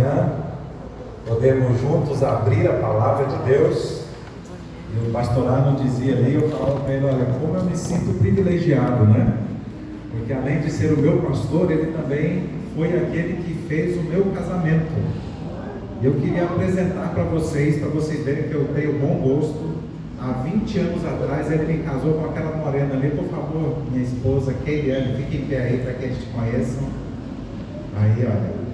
manhã podemos juntos abrir a palavra de Deus. E o pastor Arno dizia ali, eu falava para ele, olha, como eu me sinto privilegiado, né? Porque além de ser o meu pastor, ele também foi aquele que fez o meu casamento. Eu queria apresentar para vocês, para vocês verem que eu tenho bom gosto. Há 20 anos atrás ele me casou com aquela morena ali, por favor, minha esposa, Keiliane, fique em pé aí para que eles te conheçam. Aí, olha,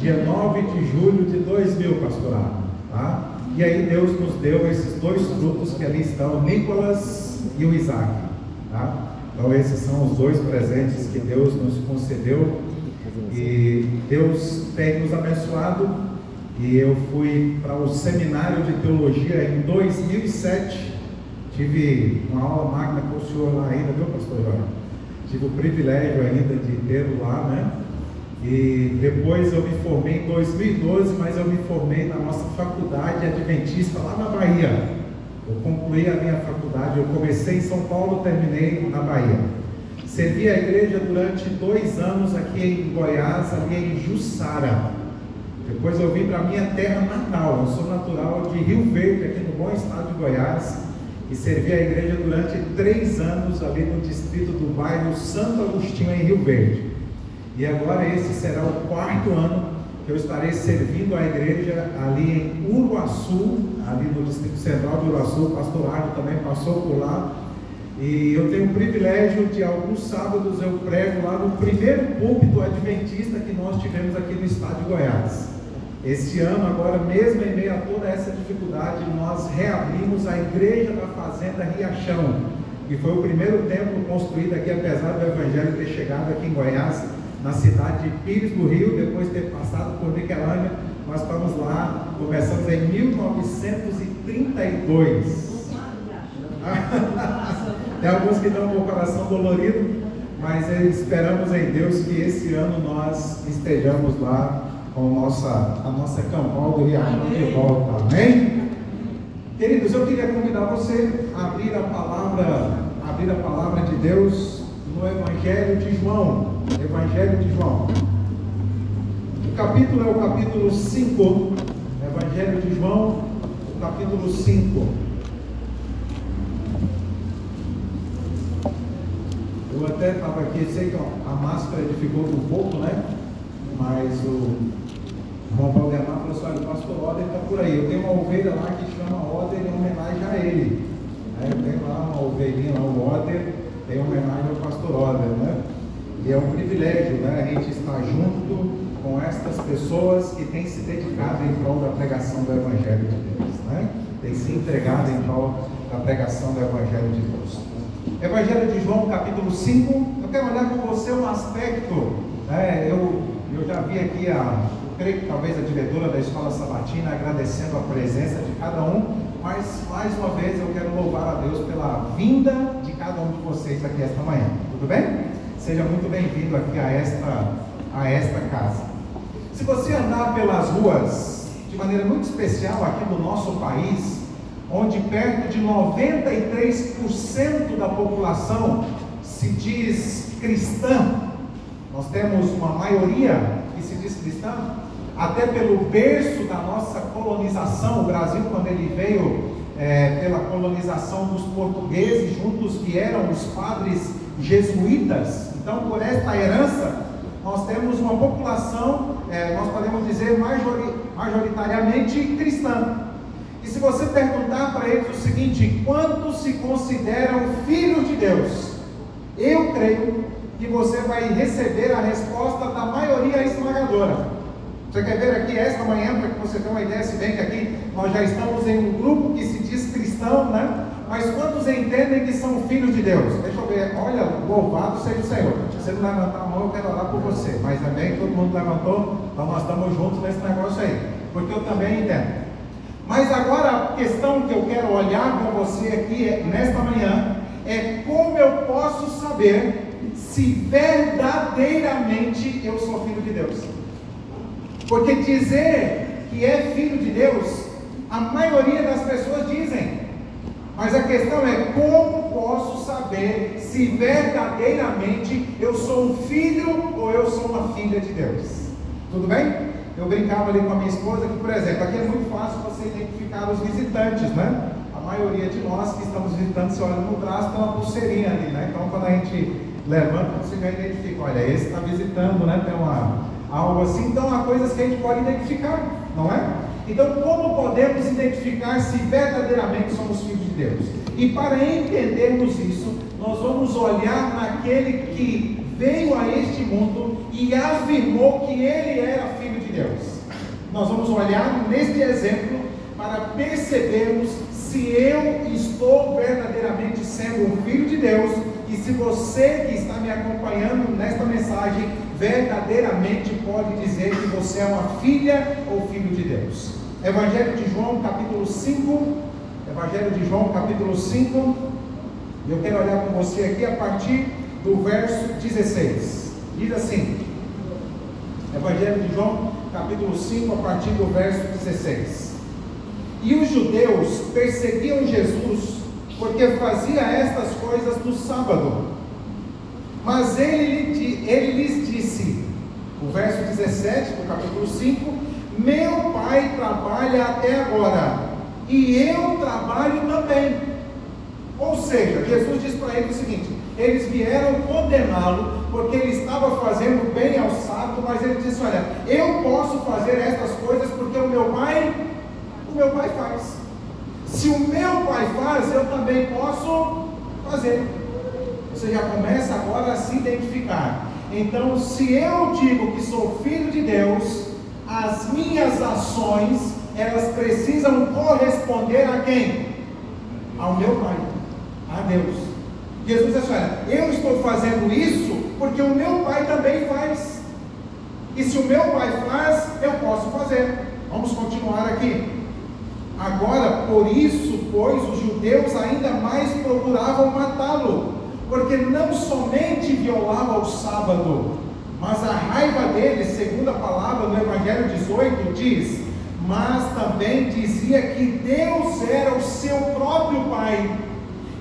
dia 9 de julho de 2000, pastorado, tá? E aí Deus nos deu esses dois frutos que ali estão, Nicolas e o Isaac, tá? Então esses são os dois presentes que Deus nos concedeu e Deus tem nos abençoado e eu fui para o seminário de teologia em 2007. Tive uma aula magna com o senhor lá ainda, viu, pastor Jorge? Tive o privilégio ainda de tê-lo lá, né? E depois eu me formei em 2012, mas eu me formei na nossa faculdade adventista lá na Bahia. Eu concluí a minha faculdade, eu comecei em São Paulo, terminei na Bahia. Servi a igreja durante dois anos aqui em Goiás, ali em Jussara. Depois eu vim para a minha terra natal. Eu sou natural de Rio Verde, aqui no bom estado de Goiás, e servi a igreja durante três anos ali no distrito do bairro Santo Agostinho, em Rio Verde. E agora esse será o quarto ano que eu estarei servindo a igreja ali em Uruaçu, ali no distrito central de Uruaçu. O pastor Arno também passou por lá. E eu tenho o privilégio de alguns sábados eu prego lá no primeiro púlpito adventista que nós tivemos aqui no estado de Goiás. Este ano, agora, mesmo em meio a toda essa dificuldade, nós reabrimos a Igreja da Fazenda Riachão, que foi o primeiro templo construído aqui, apesar do Evangelho ter chegado aqui em Goiás, na cidade de Pires do Rio, depois de ter passado por Niquelândia. Nós estamos lá, começamos em 1932. Tem alguns que estão com o coração dolorido, mas esperamos em Deus que esse ano nós estejamos lá com a nossa, a nossa campal do Riachão de volta. Amém? Queridos, eu queria convidar você a abrir a palavra, abrir a palavra de Deus no Evangelho de João. Evangelho de João. O capítulo é o capítulo 5. Evangelho de João, o capítulo 5. Eu até estava aqui, sei que a máscara dificulta um pouco, né? Mas o irmão Valdemar falou assim, olha, o pastor Oder está por aí. Eu tenho uma ovelha lá que chama Oder em homenagem a ele. Aí eu tenho lá uma ovelhinha lá, o Oder, em homenagem ao Oder, né? E é um privilégio, né? A gente estar junto com estas pessoas que têm se dedicado em prol da pregação do Evangelho de Deus, né? Tem se entregado em prol da pregação do Evangelho de Deus. Evangelho de João, capítulo 5. Eu quero olhar com você um aspecto, né? Eu, eu já vi aqui a creio que talvez a diretora da escola sabatina agradecendo a presença de cada um, mas mais uma vez eu quero louvar a Deus pela vinda de cada um de vocês aqui esta manhã. Tudo bem? Seja muito bem-vindo aqui a esta, a esta casa. Se você andar pelas ruas, de maneira muito especial aqui no nosso país, onde perto de 93% da população se diz cristã, nós temos uma maioria que se diz cristã, até pelo berço da nossa colonização, o Brasil, quando ele veio é, pela colonização dos portugueses, juntos que eram os padres jesuítas. Então, por esta herança, nós temos uma população, é, nós podemos dizer, majoritariamente cristã. E se você perguntar para eles o seguinte: quantos se consideram filhos de Deus? Eu creio que você vai receber a resposta da maioria esmagadora. Você quer ver aqui esta manhã, para que você tenha uma ideia, se bem que aqui nós já estamos em um grupo que se diz cristão, né? Mas quantos entendem que são filhos de Deus? Deixa eu ver, olha, louvado seja o Senhor. Se você não levantar a mão, eu quero orar por você. Mas também todo mundo levantou, então nós estamos juntos nesse negócio aí. Porque eu também entendo. Mas agora a questão que eu quero olhar com você aqui é, nesta manhã é como eu posso saber se verdadeiramente eu sou filho de Deus. Porque dizer que é filho de Deus, a maioria das pessoas dizem. Mas a questão é como posso saber se verdadeiramente eu sou um filho ou eu sou uma filha de Deus? Tudo bem? Eu brincava ali com a minha esposa que, por exemplo, aqui é muito fácil você identificar os visitantes, né? A maioria de nós que estamos visitando, se olha no braço, tem uma pulseirinha ali, né? Então, quando a gente levanta, você já identifica, olha, esse está visitando, né? Tem uma, algo assim. Então, há coisas que a gente pode identificar, não é? Então, como podemos identificar se verdadeiramente somos filhos de Deus? E para entendermos isso, nós vamos olhar naquele que veio a este mundo e afirmou que ele era filho de Deus. Nós vamos olhar neste exemplo para percebermos se eu estou verdadeiramente sendo um filho de Deus e se você que está me acompanhando nesta mensagem verdadeiramente pode dizer que você é uma filha ou filho de Deus. Evangelho de João, capítulo 5. Evangelho de João, capítulo 5. Eu quero olhar com você aqui a partir do verso 16. Diz assim: Evangelho de João, capítulo 5, a partir do verso 16. E os judeus perseguiam Jesus porque fazia estas coisas no sábado. Mas ele, ele lhes disse, o verso 17 do capítulo 5: Meu pai trabalha até agora, e eu trabalho também. Ou seja, Jesus diz para ele o seguinte: eles vieram condená-lo porque ele estava fazendo bem ao sábado, mas ele disse: Olha, eu posso fazer estas coisas porque o meu pai, o meu pai faz. Se o meu pai faz, eu também posso fazer. Você já começa agora a se identificar. Então, se eu digo que sou filho de Deus, as minhas ações, elas precisam corresponder a quem? Ao meu pai a Deus. Jesus disse: Olha, eu estou fazendo isso porque o meu pai também faz. E se o meu pai faz, eu posso fazer. Vamos continuar aqui. Agora, por isso, pois, os judeus ainda mais procuravam matá-lo, porque não somente violava o sábado, mas a raiva dele, segundo a palavra do Evangelho 18, diz: mas também dizia que Deus era o seu próprio Pai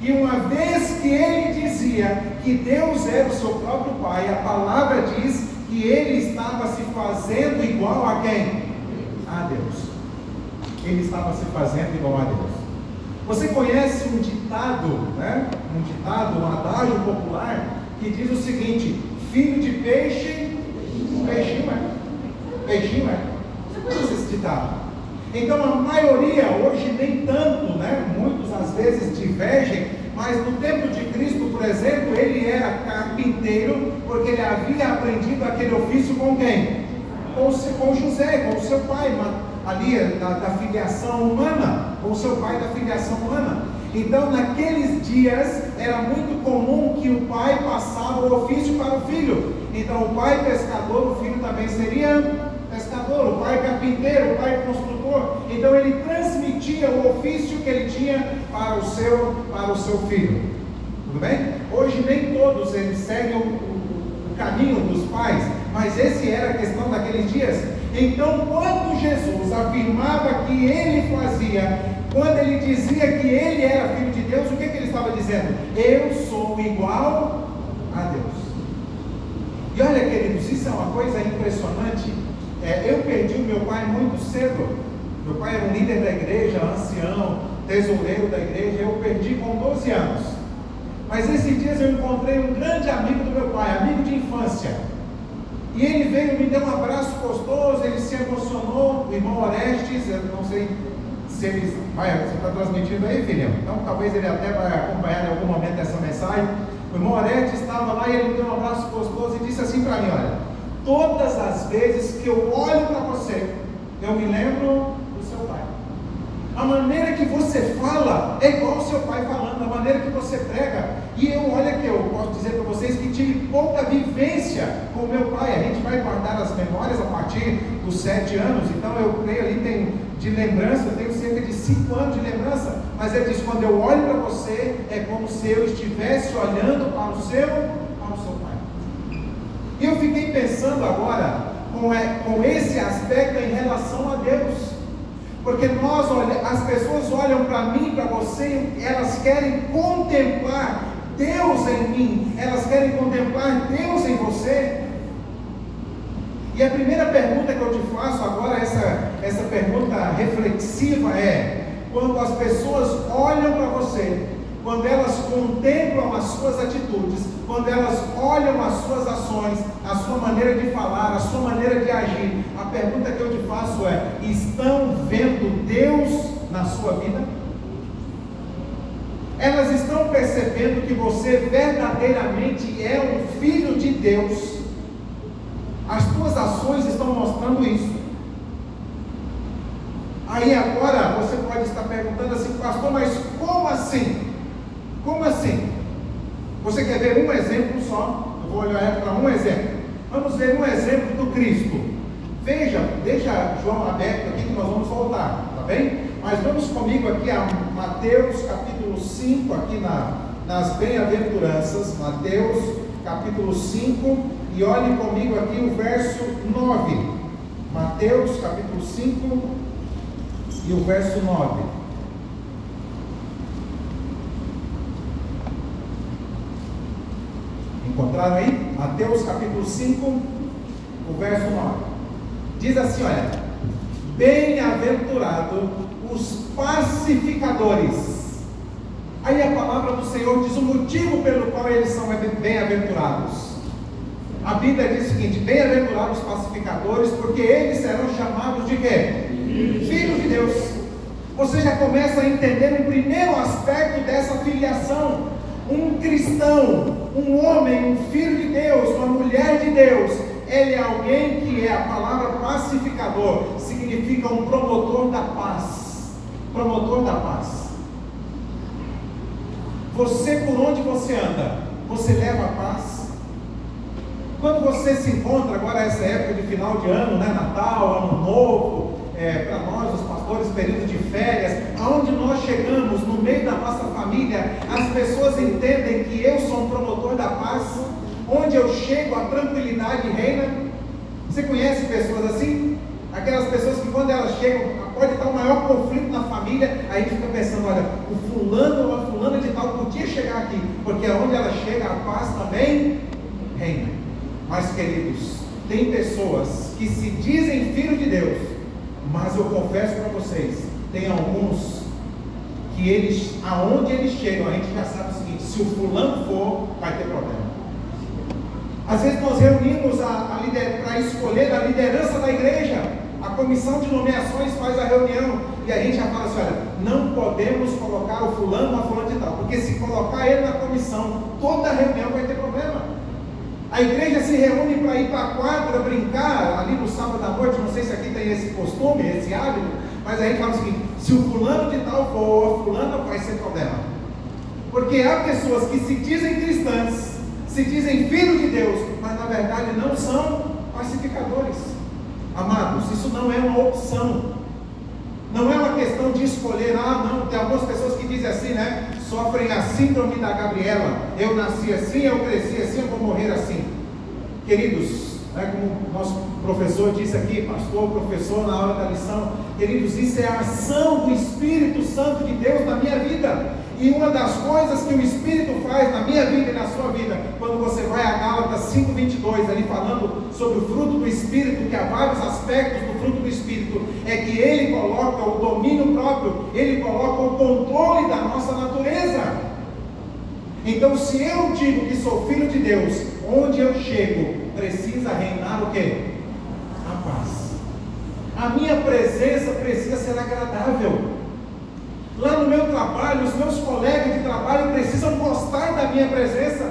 e uma vez que ele dizia que Deus era o seu próprio Pai, a palavra diz que ele estava se fazendo igual a quem? A Deus. Ele estava se fazendo igual a Deus. Você conhece um ditado, né? Um ditado, um adágio popular que diz o seguinte: filho de peixe, peixinho é. Peixinho é. Você conhece esse ditado? Então a maioria, hoje nem tanto, né? muitos às vezes divergem, mas no tempo de Cristo, por exemplo, ele era carpinteiro, porque ele havia aprendido aquele ofício com quem? Com, com José, com seu pai, ali da, da filiação humana, com seu pai da filiação humana. Então, naqueles dias, era muito comum que o pai passava o ofício para o filho. Então, o pai pescador, o filho também seria pescador, o pai carpinteiro, o pai construtor. Então ele transmitia o ofício que ele tinha para o seu, para o seu filho. Tudo bem? Hoje nem todos eles seguem o, o, o caminho dos pais, mas esse era a questão daqueles dias. Então, quando Jesus afirmava que ele fazia, quando ele dizia que ele era filho de Deus, o que, que ele estava dizendo? Eu sou igual a Deus. E olha, queridos, isso é uma coisa impressionante é, eu perdi o meu pai muito cedo. Meu pai era um líder da igreja, ancião, tesoureiro da igreja. Eu perdi com 12 anos. Mas esses dias eu encontrei um grande amigo do meu pai, amigo de infância. E ele veio, me deu um abraço gostoso, ele se emocionou, o irmão Orestes, eu não sei se você está transmitindo aí, filho? Então talvez ele até vai acompanhar em algum momento essa mensagem. O irmão Orestes estava lá e ele deu um abraço gostoso e disse assim para mim, olha, Todas as vezes que eu olho para você, eu me lembro do seu pai. A maneira que você fala é igual o seu pai falando, a maneira que você prega. E eu, olha que eu posso dizer para vocês que tive pouca vivência com o meu pai. A gente vai guardar as memórias a partir dos sete anos. Então eu creio ali, tem de lembrança, de cinco anos de lembrança. Mas ele diz: quando eu olho para você, é como se eu estivesse olhando para o seu e eu fiquei pensando agora com, é, com esse aspecto em relação a Deus. Porque nós olha, as pessoas olham para mim, para você, elas querem contemplar Deus em mim, elas querem contemplar Deus em você. E a primeira pergunta que eu te faço agora expressiva é quando as pessoas olham para você, quando elas contemplam as suas atitudes, quando elas olham as suas ações, a sua maneira de falar, a sua maneira de agir. A pergunta que eu te faço é: estão vendo Deus na sua vida? Elas estão percebendo que você verdadeiramente é um filho de Deus. As tuas ações mostrando isso. Aí agora você pode estar perguntando assim, pastor, mas como assim? Como assim? Você quer ver um exemplo só? Eu vou olhar para um exemplo. Vamos ver um exemplo do Cristo. Veja, deixa João aberto aqui que nós vamos voltar, tá bem? Mas vamos comigo aqui a Mateus capítulo 5, aqui na, nas bem-aventuranças, Mateus capítulo 5, e olhe comigo aqui o verso 9. Mateus capítulo 5 e o verso 9. Encontraram aí? Mateus capítulo 5, o verso 9. Diz assim: olha, bem-aventurado os pacificadores. Aí a palavra do Senhor diz o motivo pelo qual eles são bem-aventurados. A Bíblia diz o seguinte: bem-aventurados os pacificadores, porque eles serão chamados de quê? Filhos de Deus. Você já começa a entender o primeiro aspecto dessa filiação. Um cristão, um homem, um filho de Deus, uma mulher de Deus, ele é alguém que é a palavra pacificador, significa um promotor da paz promotor da paz. Você, por onde você anda, você leva a paz? Quando você se encontra agora essa época de final de ano, né, Natal, Ano Novo, é, para nós, os pastores, período de férias, aonde nós chegamos, no meio da nossa família, as pessoas entendem que eu sou um promotor da paz, onde eu chego, a tranquilidade reina. Você conhece pessoas assim? Aquelas pessoas que quando elas chegam, pode estar o maior conflito na família, aí fica pensando, olha, o fulano ou a fulana de tal podia chegar aqui, porque onde ela chega, a paz também reina. Mas queridos, tem pessoas que se dizem filho de Deus, mas eu confesso para vocês, tem alguns que eles, aonde eles chegam, a gente já sabe o seguinte, se o fulano for, vai ter problema. Às vezes nós reunimos a, a para escolher a liderança da igreja. A comissão de nomeações faz a reunião e a gente já fala assim: olha, não podemos colocar o fulano na fulano de tal, porque se colocar ele na comissão, toda a reunião vai ter. A igreja se reúne para ir para a quadra brincar ali no sábado à noite. Não sei se aqui tem esse costume, esse hábito, mas a gente fala o seguinte: se o fulano de tal for, fulano vai ser problema. Porque há pessoas que se dizem cristãs, se dizem filhos de Deus, mas na verdade não são pacificadores. Amados, isso não é uma opção. Não é uma questão de escolher, ah, não, tem algumas pessoas que dizem assim, né? Sofrem a síndrome da Gabriela. Eu nasci assim, eu cresci assim, eu vou morrer assim. Queridos, né, como nosso professor disse aqui, pastor, professor, na hora da lição, queridos, isso é a ação do Espírito Santo de Deus na minha vida. E uma das coisas que o Espírito faz na minha vida e na sua vida, quando você vai a Gálatas 5,22, ali falando sobre o fruto do Espírito, que há vários aspectos do fruto do Espírito, é que ele coloca o domínio próprio, ele coloca o controle da nossa natureza. Então, se eu digo que sou filho de Deus, onde eu chego, precisa reinar o quê? A paz. A minha presença precisa ser agradável. Lá no meu trabalho, os meus colegas de trabalho precisam gostar da minha presença.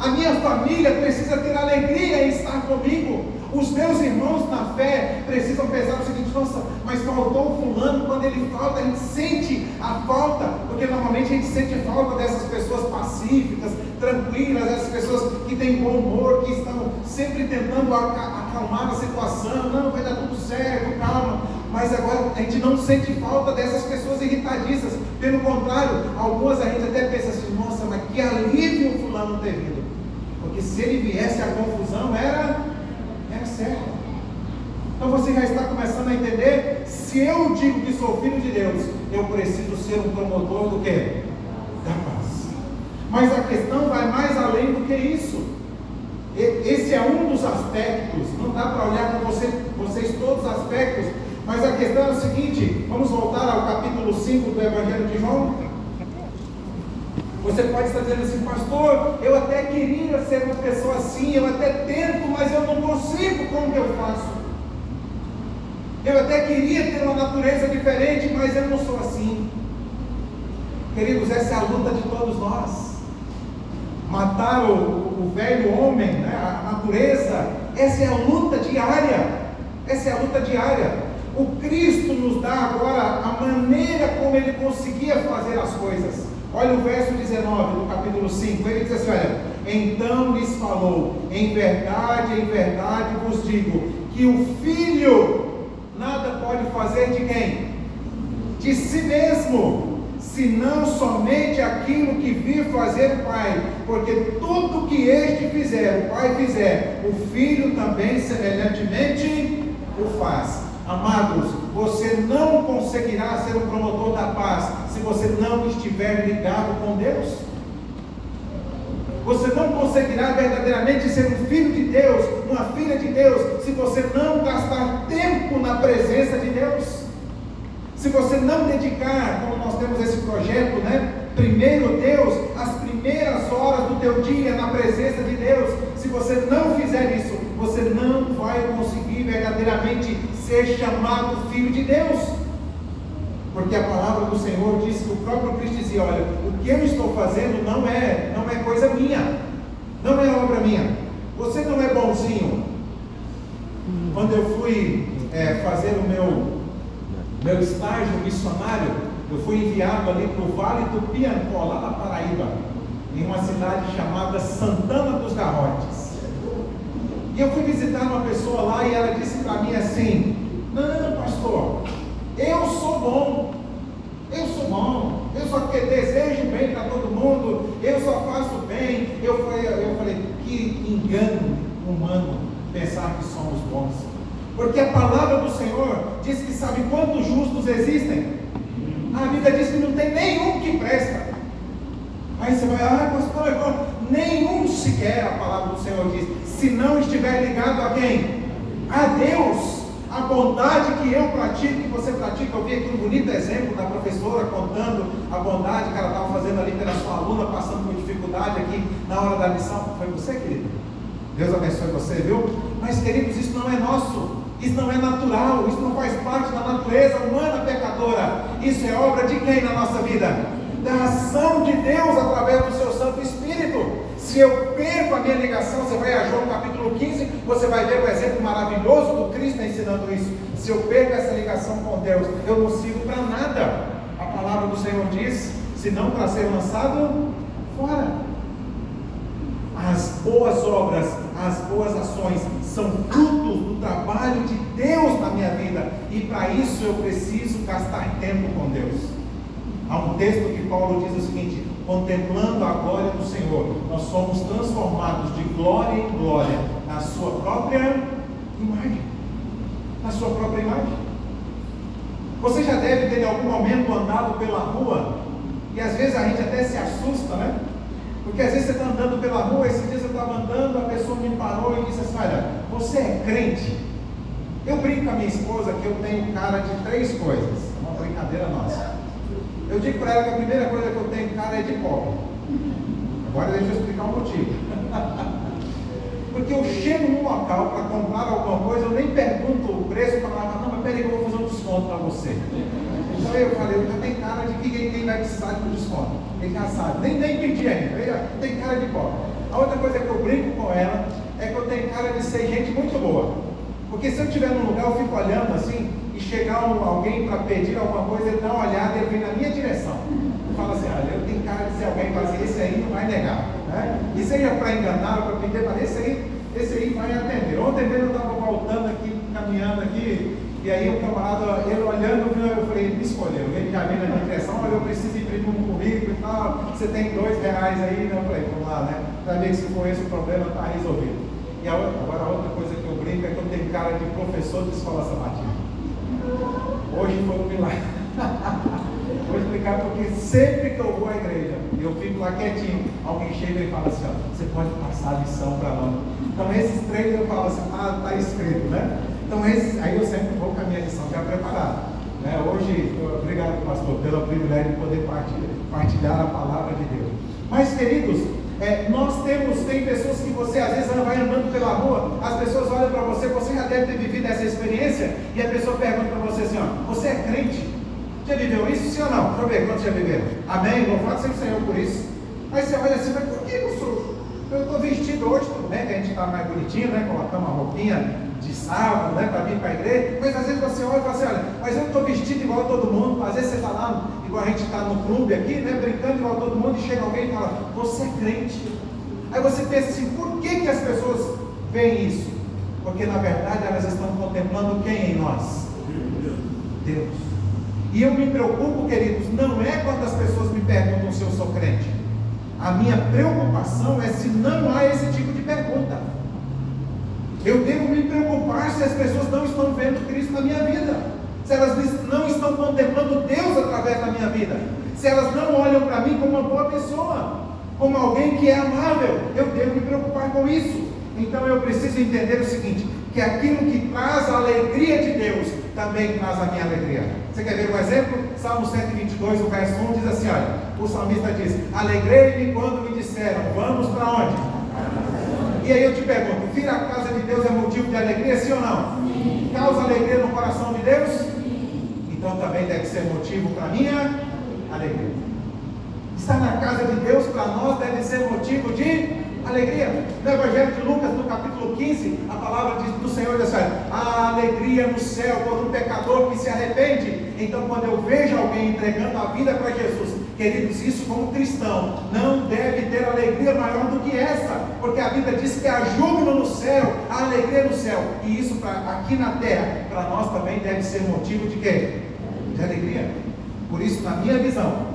A minha família precisa ter alegria em estar comigo. Os meus irmãos na fé precisam pensar o seguinte: nossa, mas faltou o fulano. Quando ele falta, a gente sente a falta, porque normalmente a gente sente falta dessas pessoas pacíficas, tranquilas, essas pessoas que têm bom humor, que estão sempre tentando acalmar a situação. Não, vai dar tudo certo, calma mas agora a gente não sente falta dessas pessoas irritadiças. Pelo contrário, algumas a gente até pensa assim, nossa, mas que alívio o fulano ter vindo. Porque se ele viesse a confusão, era, era certo. Então você já está começando a entender, se eu digo que sou filho de Deus, eu preciso ser um promotor do que? Da paz. Mas a questão vai mais além do que isso. Esse é um dos aspectos, não dá para olhar com você, vocês todos os aspectos, Mas a questão é o seguinte: vamos voltar ao capítulo 5 do Evangelho de João. Você pode estar dizendo assim, pastor, eu até queria ser uma pessoa assim, eu até tento, mas eu não consigo, como que eu faço? Eu até queria ter uma natureza diferente, mas eu não sou assim. Queridos, essa é a luta de todos nós. Matar o, o velho homem, né, a natureza, essa é a luta diária. Essa é a luta diária. O Cristo nos dá agora a maneira como ele conseguia fazer as coisas. Olha o verso 19 do capítulo 5. Ele diz assim: Olha, então lhes falou: Em verdade, em verdade vos digo, que o filho nada pode fazer de quem? De si mesmo senão somente aquilo que vir fazer o Pai, porque tudo que este fizer, o Pai fizer, o Filho também semelhantemente o faz. Amados, você não conseguirá ser um promotor da paz se você não estiver ligado com Deus. Você não conseguirá verdadeiramente ser um filho de Deus, uma filha de Deus, se você não gastar tempo na presença de Deus. Se você não dedicar, como nós temos esse projeto, né? Primeiro Deus, as primeiras horas do teu dia na presença de Deus, se você não fizer isso, você não vai conseguir verdadeiramente ser chamado filho de Deus. Porque a palavra do Senhor diz que o próprio Cristo dizia: Olha, o que eu estou fazendo não é, não é coisa minha, não é obra minha. Você não é bonzinho. Quando eu fui é, fazer o meu meu estágio missionário, eu fui enviado ali para o Vale do Piancó, lá na Paraíba, em uma cidade chamada Santana dos Garrotes. E eu fui visitar uma pessoa lá e ela disse para mim assim: Não, pastor, eu sou bom, eu sou bom, eu só que desejo bem para todo mundo, eu só faço bem. Eu falei, eu falei, que engano humano pensar que somos bons. Porque a palavra do Senhor diz que sabe quantos justos existem? A Bíblia diz que não tem nenhum que presta. Aí você vai, ah, pastor, nenhum sequer, a palavra do Senhor diz, se não estiver ligado a quem? A Deus. A bondade que eu pratico, que você pratica, eu vi aqui um bonito exemplo da professora contando a bondade que ela estava fazendo ali pela sua aluna, passando por dificuldade aqui na hora da lição. Foi você, querido? Deus abençoe você, viu? Mas, queridos, isso não é nosso. Isso não é natural, isso não faz parte da natureza humana pecadora. Isso é obra de quem na nossa vida? Da ação de Deus através do seu Santo Espírito. Se eu perco a minha ligação, você vai a João capítulo 15, você vai ver o exemplo maravilhoso do Cristo ensinando isso. Se eu perco essa ligação com Deus, eu não sirvo para nada. A palavra do Senhor diz: se não para ser lançado fora. As boas obras, as boas ações são frutos do trabalho de Deus na minha vida. E para isso eu preciso gastar tempo com Deus. Há um texto que Paulo diz o seguinte: contemplando a glória do Senhor, nós somos transformados de glória em glória na sua própria imagem. Na sua própria imagem. Você já deve ter em algum momento andado pela rua e às vezes a gente até se assusta, né? Porque às vezes você está andando pela rua, esses dias eu estava andando, a pessoa me parou e disse assim: Olha, você é crente? Eu brinco com a minha esposa que eu tenho cara de três coisas. É uma brincadeira nossa. Eu digo para ela que a primeira coisa que eu tenho cara é de pobre. Agora deixa eu explicar o motivo. Porque eu chego num local para comprar alguma coisa, eu nem pergunto o preço para ela, não, mas peraí que eu vou fazer um desconto para você. Então eu falei, eu tenho cara de que quem vai precisar de um desconto. Ele já sabe, nem, nem pedi ainda, tenho cara de pobre. A outra coisa que eu brinco com ela é que eu tenho cara de ser gente muito boa. Porque se eu estiver num lugar, eu fico olhando assim, e chegar um, alguém para pedir alguma coisa, ele dá uma olhada e vem na minha direção. Fala assim, olha, eu tenho cara de ser alguém para dizer, esse aí não vai negar. Né? E seja para enganar para pedir, para esse aí, esse aí vai atender. Ontem mesmo eu estava voltando aqui, caminhando aqui, e aí o camarada, ele olhando, eu falei, me escolheu. Ele já veio na minha direção, olha, eu preciso imprimir um currículo e tal, você tem dois reais aí, né? Eu falei, vamos lá, né? Para ver se for esse o problema, está resolvido. E a outra, agora a outra coisa que eu brinco é que eu tenho cara de professor de escola sabatina. Hoje foi um milagre. Vou explicar porque sempre que eu vou à igreja, eu fico lá quietinho, alguém chega e fala assim, ó, você pode passar a lição para nós. Então esses três eu falo assim, ah, está escrito, né? Então, esse, aí eu sempre vou com a minha lição. ficar preparado. Né? Hoje, obrigado, pastor, pelo privilégio de poder partilhar, partilhar a palavra de Deus. Mas, queridos, é, nós temos, tem pessoas que você às vezes vai andando pela rua, as pessoas olham para você, você já deve ter vivido essa experiência, e a pessoa pergunta para você assim: ó, você é crente? Já viveu isso, sim ou não? Deixa eu ver quantos já viveram. Amém? Louvado seja o Senhor por isso. Aí você olha assim, mas por que eu sou? Eu estou vestido hoje, tudo bem que a gente está mais bonitinho, né? Colocamos uma roupinha de sábado, né? Para vir para a igreja. Mas às vezes você olha e fala assim, olha, mas eu estou vestido igual a todo mundo. Às vezes você está lá, igual a gente está no clube aqui, né? Brincando igual a todo mundo, e chega alguém e fala, você é crente. Aí você pensa assim, por que, que as pessoas veem isso? Porque na verdade elas estão contemplando quem em nós? Deus. E eu me preocupo, queridos, não é quando as pessoas me perguntam se eu sou crente. A minha preocupação é se não há esse tipo de pergunta. Eu devo me preocupar se as pessoas não estão vendo Cristo na minha vida, se elas não estão contemplando Deus através da minha vida, se elas não olham para mim como uma boa pessoa, como alguém que é amável. Eu devo me preocupar com isso. Então eu preciso entender o seguinte: que aquilo que traz a alegria de Deus também traz a minha alegria. Você quer ver um exemplo? Salmo 122, o verso 1 diz assim: olha, o salmista diz: Alegrei-me quando me disseram, vamos para onde? E aí eu te pergunto: vir à casa Deus é motivo de alegria, sim ou não? Sim. Causa alegria no coração de Deus? Sim. Então também deve ser motivo para minha alegria. Estar na casa de Deus para nós deve ser motivo de alegria. No Evangelho de Lucas, no capítulo 15, a palavra do Senhor diz assim: a alegria no céu por um pecador que se arrepende. Então, quando eu vejo alguém entregando a vida para Jesus, queridos, isso como cristão, não deve ter alegria maior do que essa, porque a Bíblia diz que há júbilo no céu, há alegria no céu, e isso pra, aqui na terra, para nós também deve ser motivo de quê? De alegria. Por isso, na minha visão,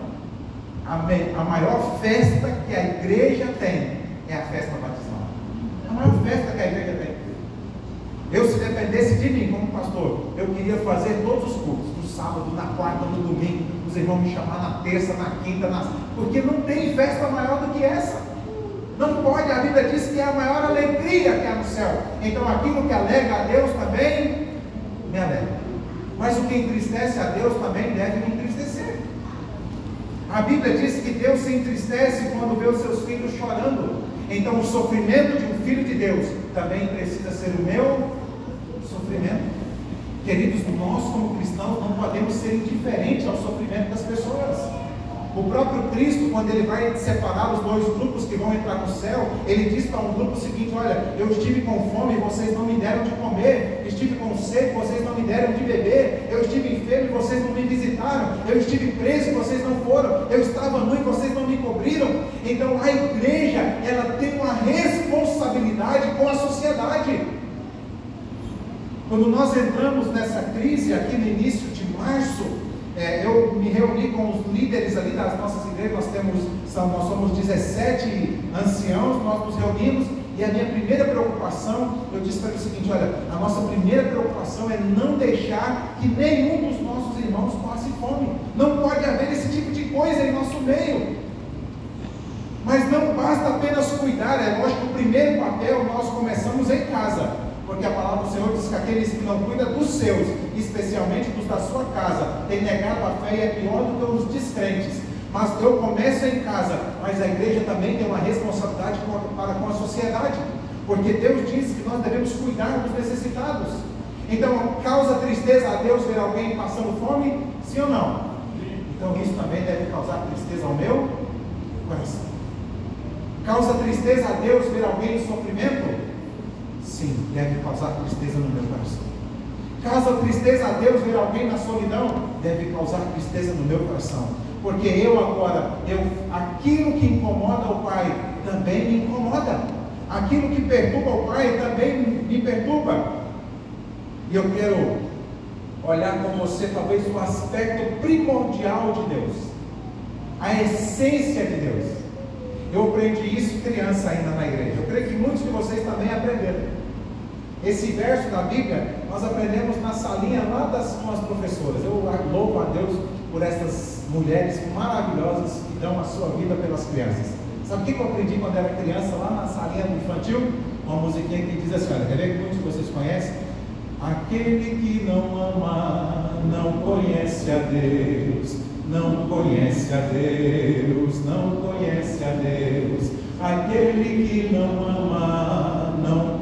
a, me, a maior festa que a igreja tem é a festa batismal. A maior festa que a igreja tem. Eu, se dependesse de mim como pastor, eu queria fazer todos os cultos, no sábado, na quarta, no domingo, os irmãos me chamar na terça, na quinta, na... porque não tem festa maior do que essa. Não pode, a Bíblia diz que é a maior alegria que há no céu. Então aquilo que alegra a Deus também me alegra. Mas o que entristece a Deus também deve me entristecer. A Bíblia diz que Deus se entristece quando vê os seus filhos chorando. Então, o sofrimento de um filho de Deus também precisa ser o meu sofrimento. Queridos, nós como cristãos não podemos ser indiferentes ao sofrimento das pessoas. O próprio Cristo, quando ele vai separar os dois grupos que vão entrar no céu, ele diz para um grupo o seguinte: Olha, eu estive com fome e vocês não me deram de comer, estive com sede e vocês não me deram de beber, eu estive enfermo e vocês não me visitaram, eu estive preso e vocês não foram, eu estava nu e vocês não me cobriram. Então a igreja, ela tem uma responsabilidade com a sociedade. Quando nós entramos nessa crise aqui no início de março, é, eu me reuni com os líderes ali das nossas igrejas, nós temos, são, nós somos 17 anciãos, nós nos reunimos e a minha primeira preocupação, eu disse para ele o seguinte: olha, a nossa primeira preocupação é não deixar que nenhum dos nossos irmãos passe fome. Não pode haver esse tipo de coisa em nosso meio. Mas não basta apenas cuidar, é lógico que o primeiro papel nós começamos em casa. Porque a palavra do Senhor diz que aqueles que não cuidam dos seus, especialmente dos da sua casa, têm negado a fé e é pior do que os descrentes. Mas eu começo em casa, mas a igreja também tem uma responsabilidade para com a sociedade. Porque Deus diz que nós devemos cuidar dos necessitados. Então, causa tristeza a Deus ver alguém passando fome? Sim ou não? Então, isso também deve causar tristeza ao meu coração. Causa tristeza a Deus ver alguém em sofrimento? Sim, deve causar tristeza no meu coração. Causa tristeza a Deus ver alguém na solidão? Deve causar tristeza no meu coração. Porque eu agora, eu, aquilo que incomoda o Pai também me incomoda. Aquilo que perturba o Pai também me perturba. E eu quero olhar com você talvez o aspecto primordial de Deus. A essência de Deus. Eu aprendi isso criança ainda na igreja. Eu creio que muitos de vocês também aprenderam. Esse verso da Bíblia nós aprendemos na salinha lá das com as professoras. Eu louvo a Deus por essas mulheres maravilhosas que dão a sua vida pelas crianças. Sabe o que eu aprendi quando era criança lá na salinha do infantil? Uma musiquinha que diz assim: olha, quer ver que muitos de vocês conhecem? Aquele que não ama conhece a Deus, não conhece a Deus, não conhece a Deus. Aquele que não ama, não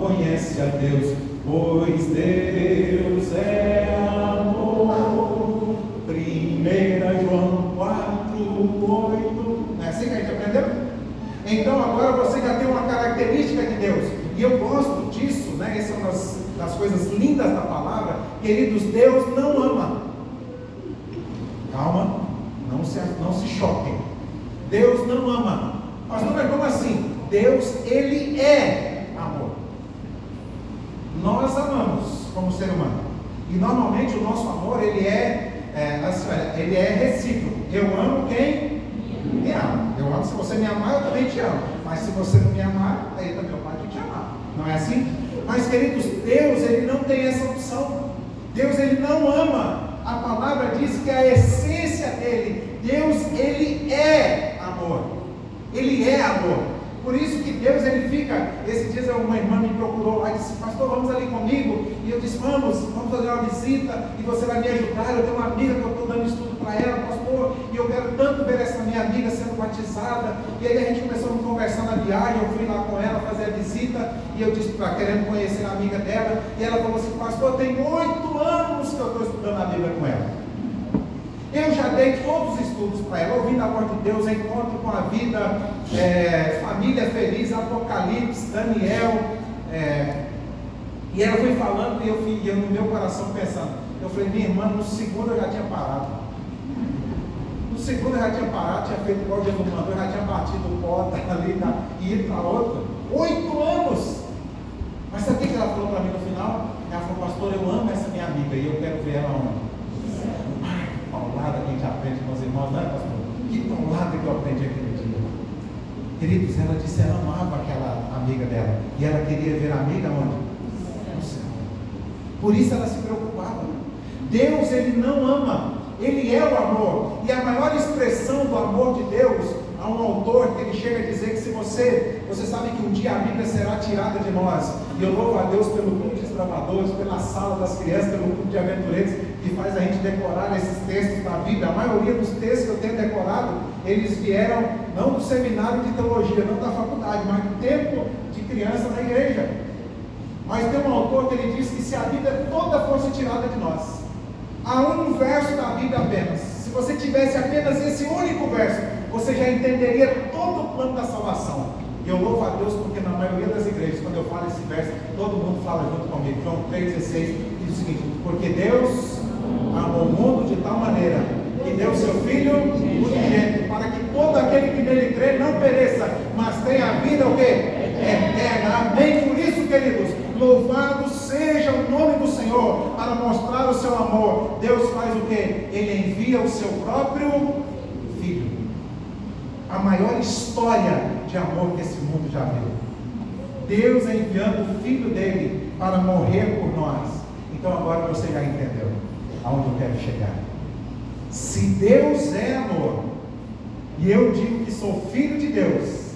conhece a Deus, pois Deus é amor. 1 João 4, 8. Não é assim que a gente aprendeu? Então agora você já tem uma característica de Deus. E eu gosto disso, né? Essa é uma das, das coisas lindas da palavra. Queridos, Deus não ama. Calma, não se, não se choquem. Deus não ama. Mas como assim? Deus, Ele é amor. Nós amamos como ser humano. E normalmente o nosso amor, ele é, é assim, ele é recíproco. Eu amo quem me ama. Eu amo, se você me amar, eu também te amo. Mas se você não me amar, aí também eu pode te amar. Não é assim? Mas, queridos, Deus, ele não tem essa opção. Deus, ele não ama. A palavra diz que a essência dele, Deus, ele é amor. Ele é amor. Por isso que Deus ele fica. Esses dias uma irmã me procurou lá e disse, pastor, vamos ali E eu disse, vamos, vamos fazer uma visita e você vai me ajudar. Eu tenho uma amiga que eu estou dando estudo para ela, pastor, e eu quero tanto ver essa minha amiga sendo batizada. E aí a gente começou a conversar na viagem, eu fui lá com ela fazer a visita, e eu disse querendo conhecer a amiga dela, e ela falou assim, pastor, tem oito anos que eu estou estudando a Bíblia com ela. Eu já dei todos os estudos para ela, ouvindo a voz de Deus, encontro com a vida, é, família feliz, Apocalipse, Daniel. É, e ela foi falando e eu, fui, eu no meu coração pensando. Eu falei, minha irmã, no segundo eu já tinha parado. No segundo eu já tinha parado, tinha feito igual Jesus mandou, já tinha batido o pó ali na, e ido para outra. Oito anos! Mas sabe o que ela falou para mim no final? Ela falou, pastor, eu amo essa minha amiga e eu quero ver ela onde? paulada que a gente aprende com os irmãos, não é, pastor? Que paulada que eu aprendi aquele dia. Queridos, ela disse ela amava aquela amiga dela. E ela queria ver a amiga onde? Por isso ela se preocupava. Deus, ele não ama. Ele é o amor. E a maior expressão do amor de Deus, há um autor que ele chega a dizer que se você, você sabe que um dia a Bíblia será tirada de nós. E eu louvo a Deus pelo grupo de desbravadores, pela sala das crianças, pelo grupo de aventureiros que faz a gente decorar esses textos da Bíblia. A maioria dos textos que eu tenho decorado, eles vieram não do seminário de teologia, não da faculdade, mas do tempo de criança na igreja. Mas tem um autor que ele diz que se a Bíblia toda fosse tirada de nós, há um verso da Bíblia apenas. Se você tivesse apenas esse único verso, você já entenderia todo o plano da salvação. E eu louvo a Deus porque na maioria das igrejas, quando eu falo esse verso, todo mundo fala junto comigo. João 3,16 diz o seguinte: Porque Deus amou o mundo de tal maneira que deu seu Filho unigênito, para que todo aquele que nele crê não pereça, mas tenha a vida o quê? Eterna. Amém. Por isso, queridos, louvado seja o nome do Senhor para mostrar o seu amor. Deus faz o quê? Ele envia o seu próprio Filho. A maior história de amor que esse mundo já viu. Deus enviando o Filho dele para morrer por nós. Então agora você já entendeu aonde eu quero chegar. Se Deus é amor, e eu digo que sou filho de Deus,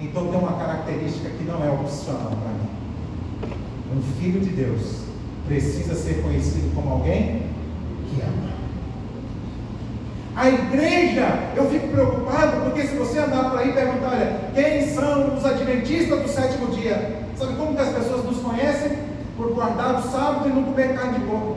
então tem uma característica que não é opcional para mim. Um filho de Deus precisa ser conhecido como alguém que ama. A igreja, eu fico preocupado, porque se você andar por aí e perguntar, olha, quem são os adventistas do sétimo dia? Sabe como que as pessoas nos conhecem? Por guardar o sábado e não comer carne de porco.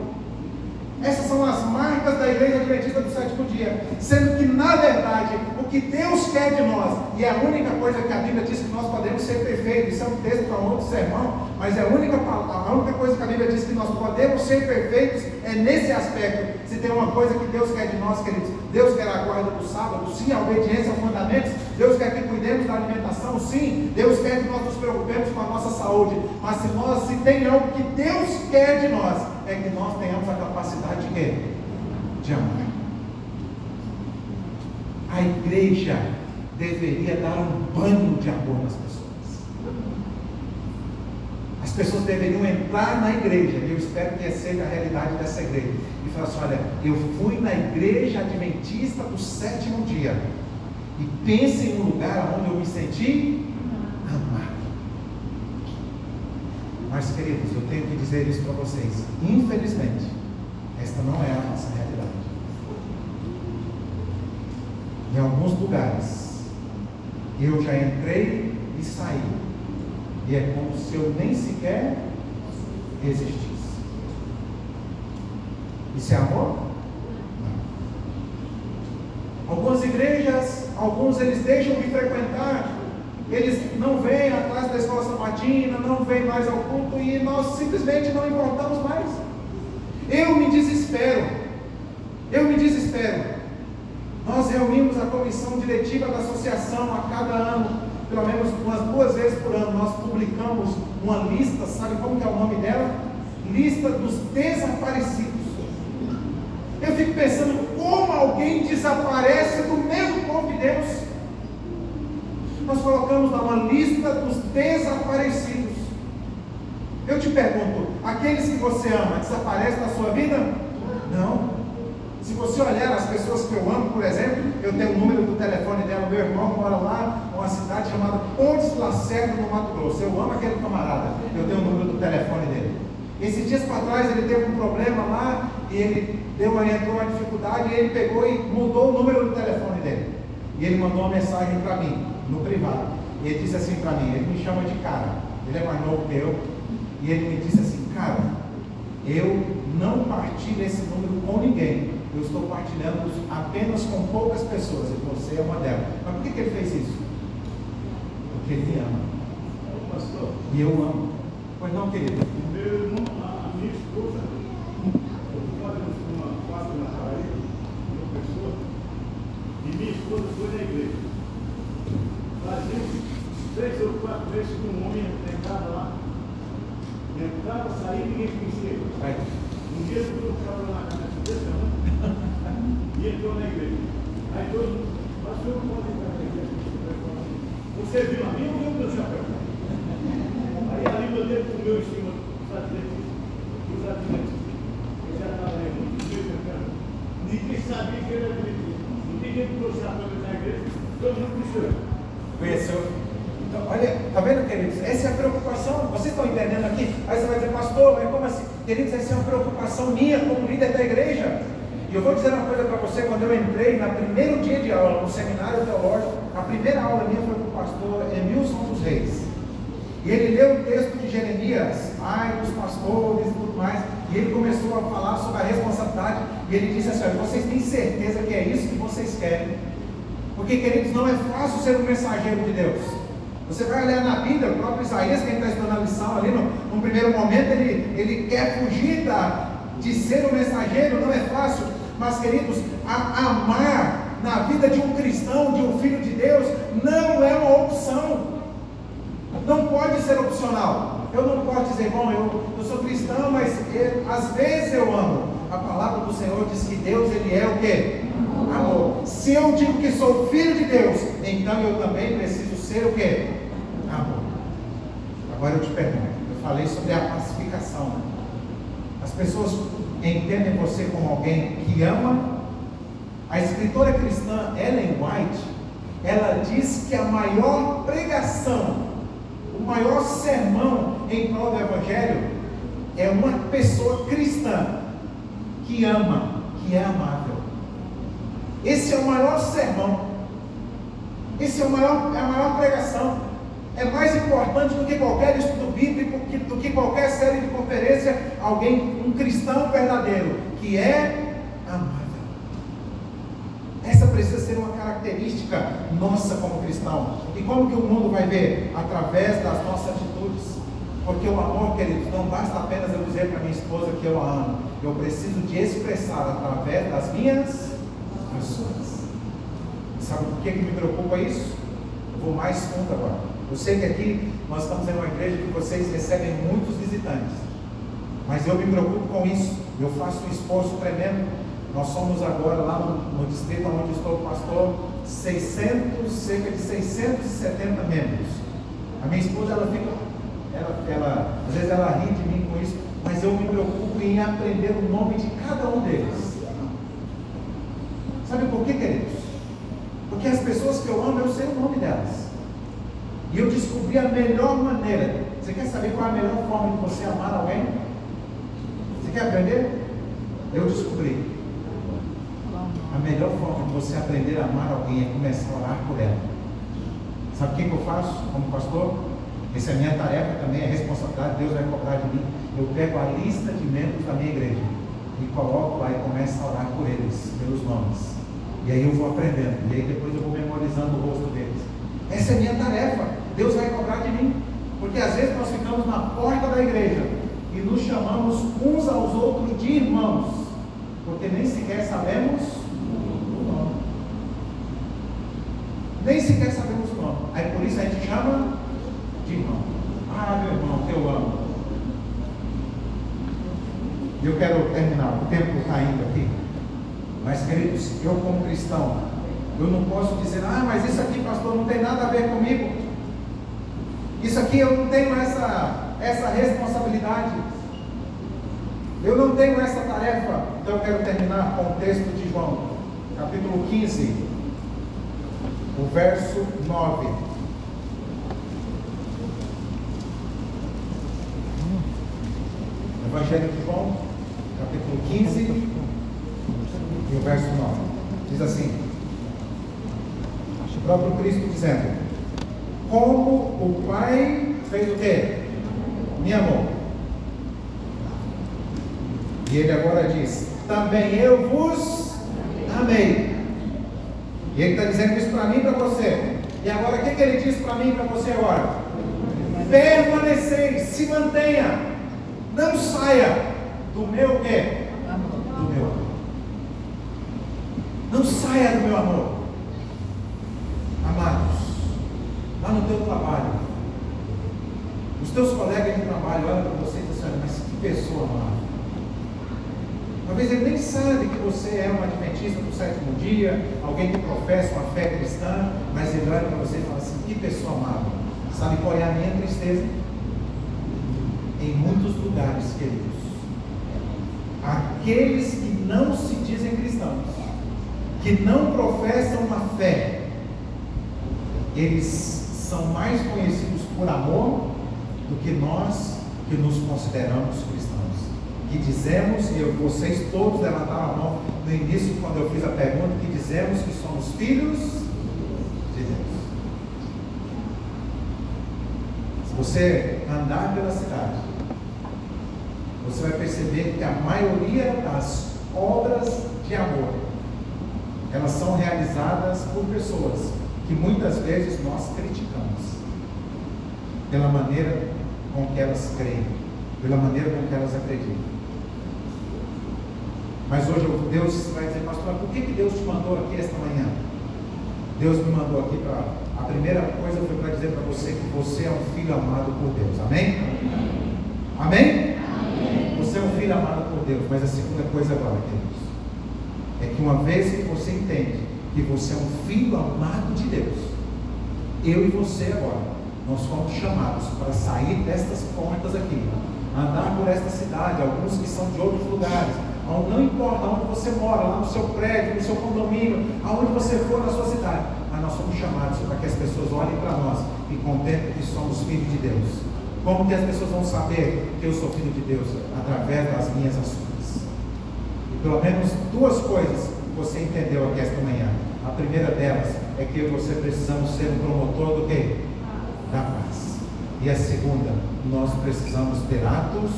Essas são as marcas da igreja adventista do sétimo dia. Sendo que, na verdade, o que Deus quer de nós, e é a única coisa que a Bíblia diz que nós podemos ser perfeitos, isso é um texto para um outro sermão, mas é a única, a única coisa que a Bíblia diz que nós podemos ser perfeitos é nesse aspecto. Se tem uma coisa que Deus quer de nós, queridos, Deus quer a guarda do sábado, sim, a obediência aos mandamentos, Deus quer que cuidemos da alimentação, sim, Deus quer que nós nos preocupemos com a nossa saúde, mas se nós, se tem algo que Deus quer de nós, é que nós tenhamos a capacidade de quê? De amar. A igreja deveria dar um banho de amor nas pessoas. As pessoas deveriam entrar na igreja, e eu espero que seja a realidade dessa igreja, e falar assim: olha, eu fui na igreja adventista do sétimo dia, e pense em um lugar onde eu me senti amado. Mas, queridos, eu tenho que dizer isso para vocês. Infelizmente, esta não é a nossa realidade. em alguns lugares, eu já entrei e saí. E é como se eu nem sequer existisse. Isso é amor? Algumas igrejas, alguns eles deixam de frequentar, eles não vêm atrás da escola sabatina, não vêm mais ao culto e nós simplesmente não importamos mais. Eu me desespero. Eu me desespero. Nós reunimos a comissão diretiva da associação a cada ano, pelo menos umas duas vezes por ano. Nós publicamos uma lista, sabe como que é o nome dela? Lista dos desaparecidos. Eu fico pensando como alguém desaparece do meio do povo de Deus. Nós colocamos lá uma lista dos desaparecidos. Eu te pergunto, aqueles que você ama desaparecem da sua vida? Não. Se você olhar as pessoas que eu amo, por exemplo, eu tenho o número do telefone dela, meu irmão mora lá, numa cidade chamada Pontes Lacerda, no Mato Grosso. Eu amo aquele camarada, eu tenho o número do telefone dele. Esses dias para trás ele teve um problema lá e ele deu uma, entrou uma dificuldade e ele pegou e mudou o número do telefone dele. E ele mandou uma mensagem para mim, no privado. E ele disse assim para mim, ele me chama de cara, ele é mais novo que eu, e ele me disse assim, cara, eu não partilho esse número com ninguém. Eu estou partilhando apenas com poucas pessoas, e você é uma delas. Mas por que, que ele fez isso? Porque ele me ama. E eu amo. Pois não, querido? Meu irmão, a minha esposa, uma quadra na Paraíba, uma pessoa, e minha esposa foi na igreja. Fazia três ou quatro vezes que um homem entrava lá, entrava, saía e ninguém conhecia ele. Vai. Um dia eu estava na cabeça desse ano, e entrou na igreja. Aí todo mundo, pastor, pode entrar na igreja. Você viu a minha ou viu o meu chapéu? Aí a língua dele comeu em cima dos atletas. Dos atletas. Eu já estava aí muito tempo tentando. Ninguém sabia que ele era adventista. Ninguém trouxe a chapéu na igreja. Todo mundo cristiano. Conheceu? Então, olha, tá vendo, queridos? Essa é a preocupação. Vocês estão entendendo aqui? Aí você vai dizer, pastor, mas como assim? Queridos, essa é uma preocupação minha como líder da igreja. E eu vou dizer uma coisa para você, quando eu entrei no primeiro dia de aula, no seminário teológico, a primeira aula minha foi com o pastor Emilson dos Reis. E ele leu o texto de Jeremias, ai dos pastores e tudo mais, e ele começou a falar sobre a responsabilidade, e ele disse assim, vocês têm certeza que é isso que vocês querem? Porque, queridos, não é fácil ser um mensageiro de Deus. Você vai olhar na Bíblia, o próprio Isaías, quem está estudando a lição ali, no, no primeiro momento, ele, ele quer fugir da, de ser um mensageiro, não é fácil. Mas, queridos, a, amar na vida de um cristão, de um filho de Deus, não é uma opção. Não pode ser opcional. Eu não posso dizer, bom, eu, eu sou cristão, mas eu, às vezes eu amo. A palavra do Senhor diz que Deus, Ele é o quê? Amor. Se eu digo que sou filho de Deus, então eu também preciso ser o quê? Amor. Agora eu te pergunto, eu falei sobre a pacificação. As pessoas entendem você como alguém que ama. A escritora cristã Ellen White, ela diz que a maior pregação, o maior sermão em prol do Evangelho é uma pessoa cristã que ama, que é amável. Esse é o maior sermão. Esse é, o maior, é a maior pregação. É mais importante do que qualquer estudo bíblico, do que qualquer série de conferência, alguém, um cristão verdadeiro, que é amável. Essa precisa ser uma característica nossa como cristão. E como que o mundo vai ver? Através das nossas atitudes. Porque o amor, queridos, não basta apenas eu dizer para minha esposa que eu a amo. Eu preciso de expressar através das minhas ações. Sabe por que, que me preocupa isso? Eu vou mais fundo agora. Eu sei que aqui nós estamos em uma igreja que vocês recebem muitos visitantes. Mas eu me preocupo com isso. Eu faço um esforço tremendo. Nós somos agora lá no, no distrito onde estou pastor, 600, cerca de 670 membros. A minha esposa, ela fica, ela, ela, às vezes ela ri de mim com isso, mas eu me preocupo em aprender o nome de cada um deles. Sabe por quê, queridos? Porque as pessoas que eu amo, eu sei o nome delas. E eu descobri a melhor maneira. Você quer saber qual é a melhor forma de você amar alguém? Você quer aprender? Eu descobri. a melhor forma de você aprender a amar alguém é começar a orar por ela. Sabe o que, que eu faço como pastor? Essa é a minha tarefa também, é responsabilidade, Deus vai cobrar de mim. Eu pego a lista de membros da minha igreja e coloco lá e começo a orar por eles, pelos nomes. E aí eu vou aprendendo, e aí depois eu vou memorizando o rosto deles. Essa é a minha tarefa. Deus vai cobrar de mim. Porque às vezes nós ficamos na porta da igreja e nos chamamos uns aos outros de irmãos, porque nem sequer sabemos o nome. Nem sequer sabemos o nome. Aí por isso a gente chama de irmão. Ah, meu irmão, que eu amo. Eu quero terminar, o tempo está indo aqui. Mas, queridos, eu como cristão, eu não posso dizer, ah, mas isso aqui, pastor, não tem nada a ver comigo. Isso aqui eu não tenho essa, essa responsabilidade. Eu não tenho essa tarefa. Então eu quero terminar com o texto de João, capítulo 15, o verso 9. Evangelho de João, capítulo 15, e o verso 9. Diz assim: o próprio Cristo dizendo: Como o Pai fez o quê? Me amou. E ele agora diz: Também eu vos amei. E ele está dizendo isso para mim e para você. E agora o que, que ele diz para mim e para você agora? Permaneceis, se mantenha. Não saia do meu quê? Do meu amor. Não saia do meu amor. Amados, lá no teu trabalho, os teus colegas de trabalho olham para você e dizem assim, mas que pessoa amada. Talvez ele nem sabe que você é um adventista do sétimo dia, alguém que professa uma fé cristã, mas ele olha para você e fala assim, que pessoa amada. Sabe qual é a minha tristeza? Em muitos lugares, queridos, aqueles que não se dizem cristãos, que não professam uma fé, eles são mais conhecidos por amor do que nós que nos consideramos cristãos. Que dizemos, e eu, vocês todos levantaram a mão no início, quando eu fiz a pergunta, que dizemos que somos filhos de Deus. Se você andar pela cidade, você vai perceber que a maioria das obras de amor, elas são realizadas por pessoas que muitas vezes nós criticamos pela maneira com que elas creem, pela maneira com que elas acreditam. Mas hoje Deus vai dizer, pastor, por que, que Deus te mandou aqui esta manhã? Deus me mandou aqui para. A primeira coisa foi para dizer para você que você é um filho amado por Deus. Amém? Amém? Amém? Você é um filho amado por Deus. Mas a segunda coisa agora, queridos, é que uma vez que você entende que você é um filho amado de Deus, eu e você agora, nós fomos chamados para sair destas portas aqui, andar por esta cidade, alguns que são de outros lugares, não importa onde você mora, lá no seu prédio, no seu condomínio, aonde você for na sua cidade, mas nós somos chamados para que as pessoas olhem para nós e contemplem que somos filhos de Deus. Como que as pessoas vão saber que eu sou filho de Deus? Através das minhas ações. E pelo menos duas coisas você entendeu aqui esta manhã. A primeira delas é que você precisamos ser um promotor do quê? Da paz. E a segunda, nós precisamos ter atos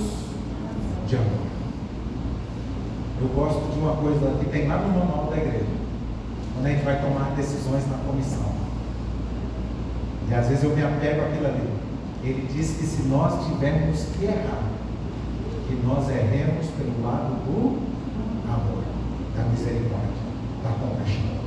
de amor. Eu gosto de uma coisa que tem lá no manual da igreja, quando a gente vai tomar decisões na comissão. E às vezes eu me apego àquilo ali. Ele diz que se nós tivermos que errar, que nós erremos pelo lado do amor, da misericórdia, da compaixão.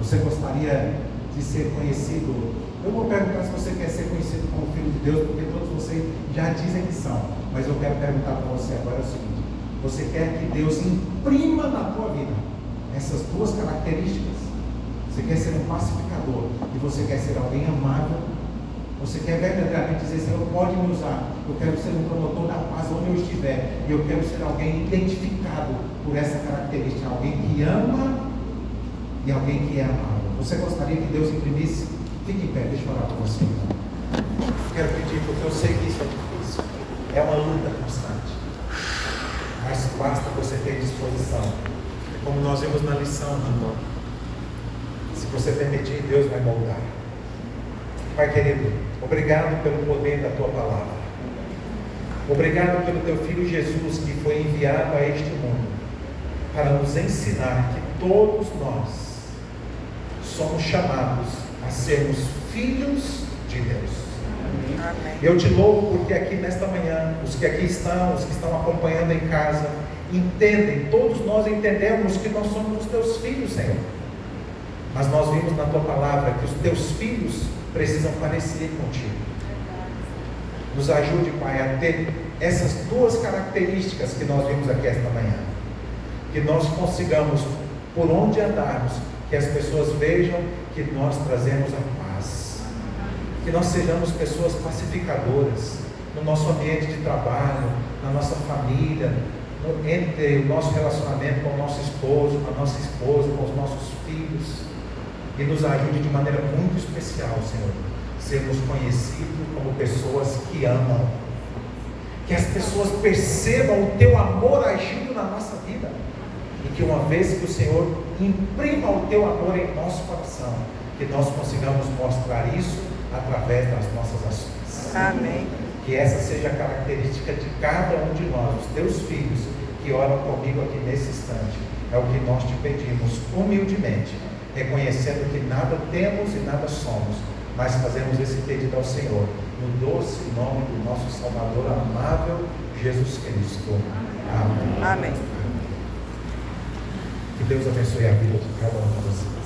Você gostaria de ser conhecido? Eu vou perguntar se você quer ser conhecido como filho de Deus, porque todos vocês já dizem que são. Mas eu quero perguntar para você agora o seguinte: você quer que Deus imprima na tua vida essas duas características? Você quer ser um pacificador e você quer ser alguém amável? Você quer verdadeiramente dizer, Senhor, pode me usar. Eu quero ser um promotor da paz onde eu estiver. E eu quero ser alguém identificado por essa característica. Alguém que ama e alguém que é amável. Você gostaria que Deus imprimisse? Fique em pé, deixa eu orar com você. Quero pedir, porque eu sei que isso é difícil. É uma luta constante. Mas basta você ter disposição como nós vimos na lição, irmão. Se você permitir, Deus vai moldar. Pai querido, obrigado pelo poder da tua palavra. Obrigado pelo teu filho Jesus que foi enviado a este mundo para nos ensinar que todos nós somos chamados a sermos filhos de Deus. Eu te louvo porque aqui nesta manhã, os que aqui estão, os que estão acompanhando em casa, entendem, todos nós entendemos que nós somos os teus filhos, Senhor. Mas nós vimos na tua palavra que os teus filhos precisam parecer contigo. Nos ajude, Pai, a ter essas duas características que nós vimos aqui esta manhã. Que nós consigamos, por onde andarmos, que as pessoas vejam que nós trazemos a paz. Que nós sejamos pessoas pacificadoras no nosso ambiente de trabalho, na nossa família, no, entre o nosso relacionamento com o nosso esposo, com a nossa esposa, com os nossos filhos. E nos ajude de maneira muito especial, Senhor, sermos conhecidos como pessoas que amam. Que as pessoas percebam o teu amor agindo na nossa vida. E que uma vez que o Senhor imprima o teu amor em nosso coração, que nós consigamos mostrar isso através das nossas ações. Amém. Que essa seja a característica de cada um de nós, os teus filhos, que oram comigo aqui nesse instante. É o que nós te pedimos humildemente, reconhecendo que nada temos e nada somos, mas fazemos esse pedido ao Senhor, no doce nome do nosso Salvador amável, Jesus Cristo. Amém. Amém. Que Deus abençoe a vida de cada um de vocês.